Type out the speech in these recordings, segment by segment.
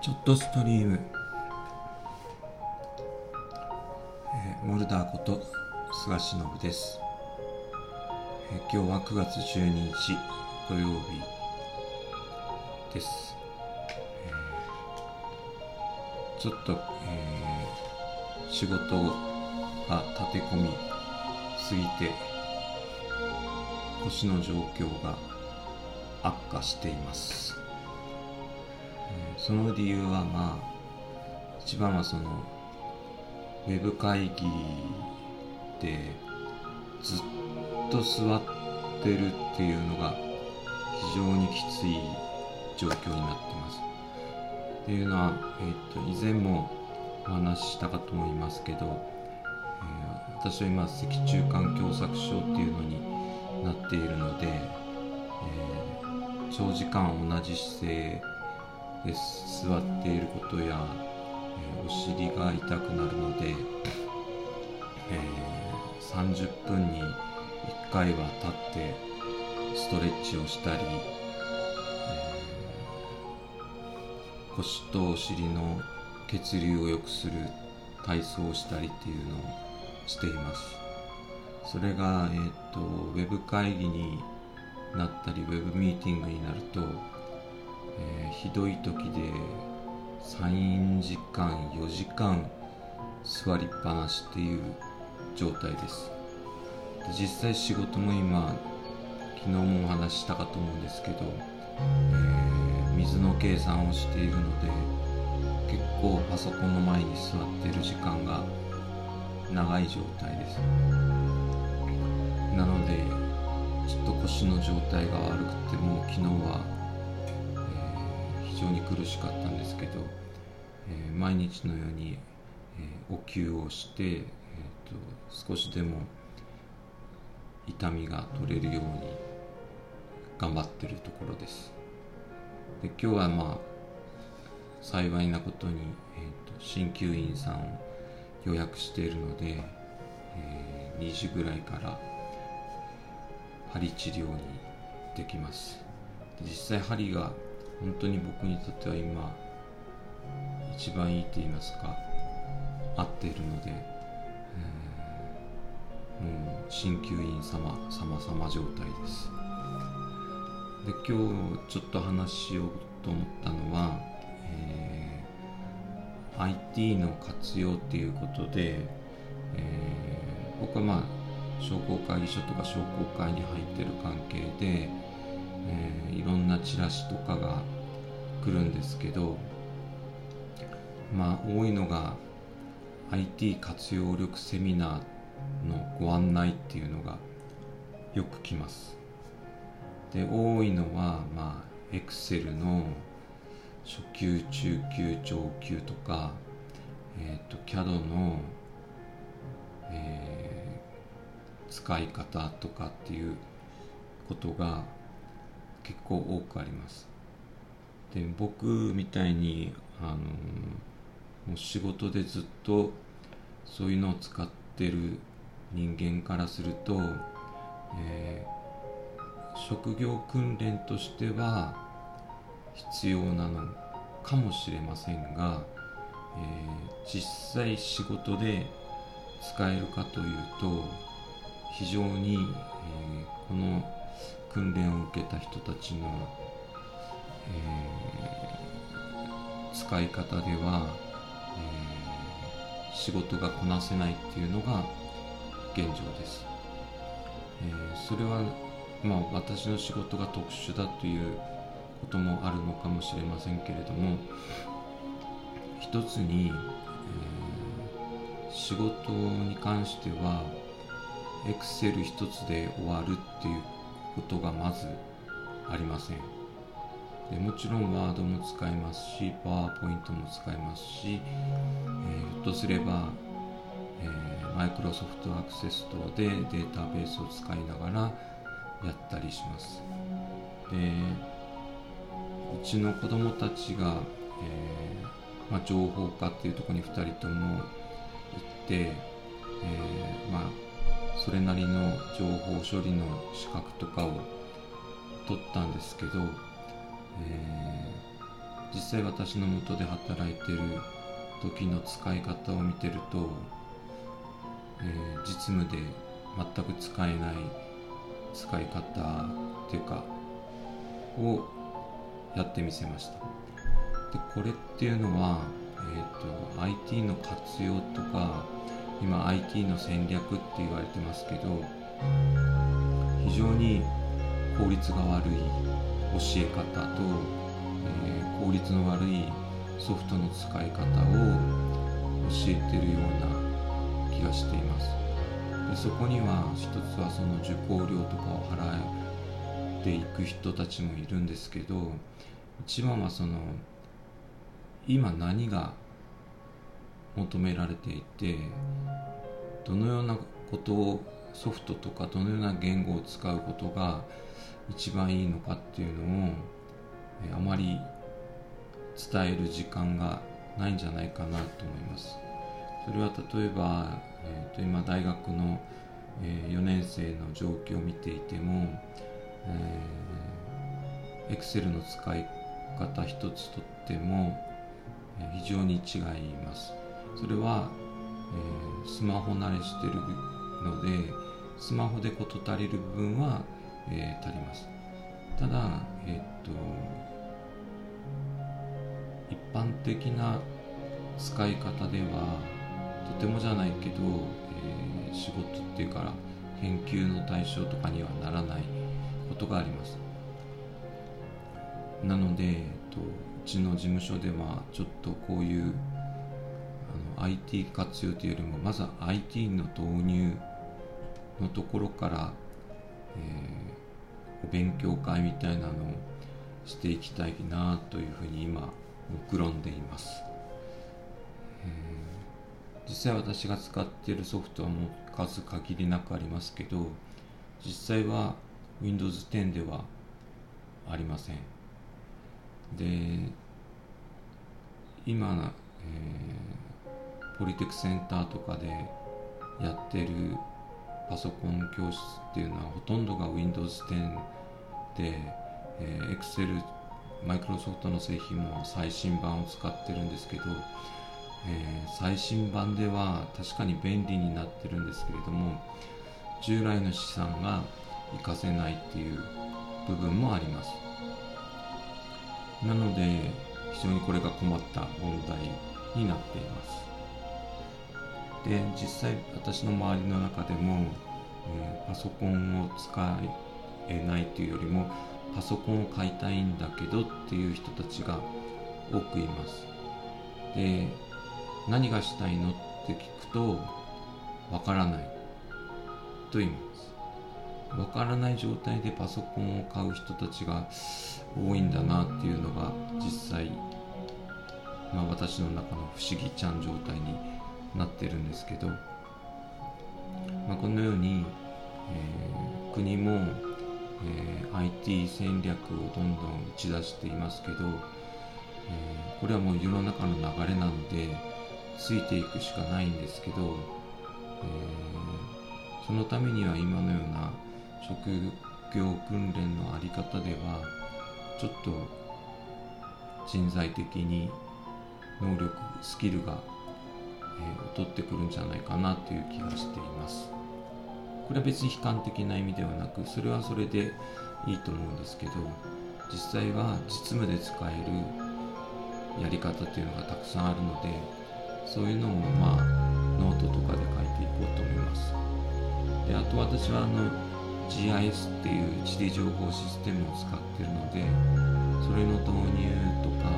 ちょっとストリーム、えー、モルダーこと菅忍です、えー今日は9月12日土曜日です、えーちょっと、えー仕事が立て込みすぎて腰の状況が悪化しています。その理由はまあ一番はそのウェブ会議でずっと座ってるっていうのが非常にきつい状況になってます。っていうのは、えー、と以前もお話ししたかと思いますけど、えー私は今脊柱管狭窄症っていうのになっているので、えー長時間同じ姿勢で座っていることや、えーお尻が痛くなるので、えー30分に1回は立ってストレッチをしたり、えー腰とお尻の血流を良くする体操をしたりっていうのをしています。それが、えー、とウェブ会議になったりウェブミーティングになると、ひどい時で3時間4時間座りっぱなしっていう状態です。で実際仕事も今昨日もお話ししたかと思うんですけど、えー水の計算をしているので結構パソコンの前に座ってる時間が長い状態です。なのでちょっと腰の状態が悪くてもう昨日は、非常に苦しかったんですけど、えー毎日のように、えーお灸をして、えーと少しでも痛みが取れるように頑張ってるところです。で今日はまあ幸いなことに、えーと鍼灸院さんを予約しているので、えー2時ぐらいから針治療にできます。実際針が本当に僕にとっては今一番いいと言いますか合っているので、えーもう鍼灸院様様様状態です。で今日ちょっと話しようと思ったのは、えー IT の活用っていうことで、えー僕はまあ商工会議所とか商工会に入ってる関係で、えーいろんなチラシとかが来るんですけどまあ多いのが IT 活用力セミナーのご案内っていうのがよく来ます。で多いのはまあ Excel の初級中級上級とか、えー、と CAD の、えー使い方とかっていうことが結構多くあります。で僕みたいにあのもう仕事でずっとそういうのを使ってる人間からすると、えー職業訓練としては必要なのかもしれませんが、えー実際仕事で使えるかというと非常に、えーこの訓練を受けた人たちの、えー使い方では、えー仕事がこなせないっていうのが現状です、えーそれはまあ私の仕事が特殊だということもあるのかもしれませんけれども一つに、えー仕事に関しては Excel 一つで終わるっていうことがまずありません。でもちろん Word も使えますし PowerPoint も使えますし、えーひょっとすれば、えー、Microsoft Access 等でデータベースを使いながらやったりします。でうちの子供たちが、えーまあ、情報科っていうとこに2人とも行って、えーまあ、それなりの情報処理の資格とかを取ったんですけど、えー実際私のもとで働いてる時の使い方を見てると、えー、実務で全く使えない使い方っていうかをやってみせました。でこれっていうのは、えーと、IT の活用とか今 IT の戦略って言われてますけど非常に効率が悪い教え方と、えー、効率の悪いソフトの使い方を教えてるような気がしています。でそこには一つはその受講料とかを払っていく人たちもいるんですけど一番はその今何が求められていてどのようなことをソフトとかどのような言語を使うことが一番いいのかっていうのをあまり伝える時間がないんじゃないかなと思います。それは例えば、えー、と今大学の、え4年生の状況を見ていても、えー、Excel の使い方一つとっても、え非常に違います。それは、えー、スマホ慣れしてるのでスマホで事足りる部分は、えー、足ります。ただえっ、と一般的な使い方ではとてもじゃないけど、えー、仕事っていうから研究の対象とかにはならないことがあります。なので、えっと、うちの事務所ではちょっとこういう IT 活用というよりもまずは IT の導入のところから、えー、お勉強会みたいなのをしていきたいなというふうに今目論んでいます、えー、実際私が使っているソフトはもう数限りなくありますけど実際は Windows 10ではありません。で今、えー、ポリテクセンターとかでやってるパソコン教室っていうのはほとんどが Windows 10で、えー、Excel マイクロソフトの製品も最新版を使ってるんですけど、えー、最新版では確かに便利になってるんですけれども従来の資産が活かせないっていう部分もあります。なので非常にこれが困った問題になっています。で実際私の周りの中でも、えー、パソコンを使えないというよりもパソコンを買いたいんだけどっていう人たちが多くいます。で何がしたいのって聞くとわからないと言います。わからない状態でパソコンを買う人たちが多いんだなっていうのが実際、まあ、私の中の不思議ちゃん状態になってるんですけど、まあ、このように、えー、国もえー、IT 戦略をどんどん打ち出していますけど、えー、これはもう世の中の流れなのでついていくしかないんですけど、え、そのためには今のような職業訓練のあり方ではちょっと人材的に能力スキルが、えー、劣ってくるんじゃないかなという気がしています。これは別に悲観的な意味ではなくそれはそれでいいと思うんですけど実際は実務で使えるやり方というのがたくさんあるのでそういうのをまあノートとかで書いていこうと思いますであと私はあの GIS っていう地理情報システムを使ってるのでそれの導入とか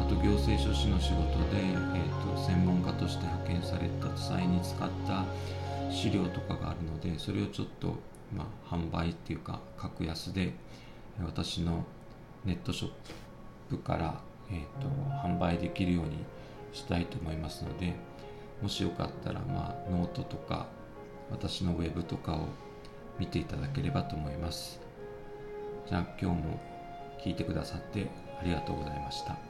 あと行政書士の仕事で、えーと、専門家としされた際に使った資料とかがあるのでそれをちょっと、まあ、販売っていうか格安で私のネットショップから、えーと、販売できるようにしたいと思いますのでもしよかったら、まあ、ノートとか私のウェブとかを見ていただければと思います。じゃあ今日も聞いてくださってありがとうございました。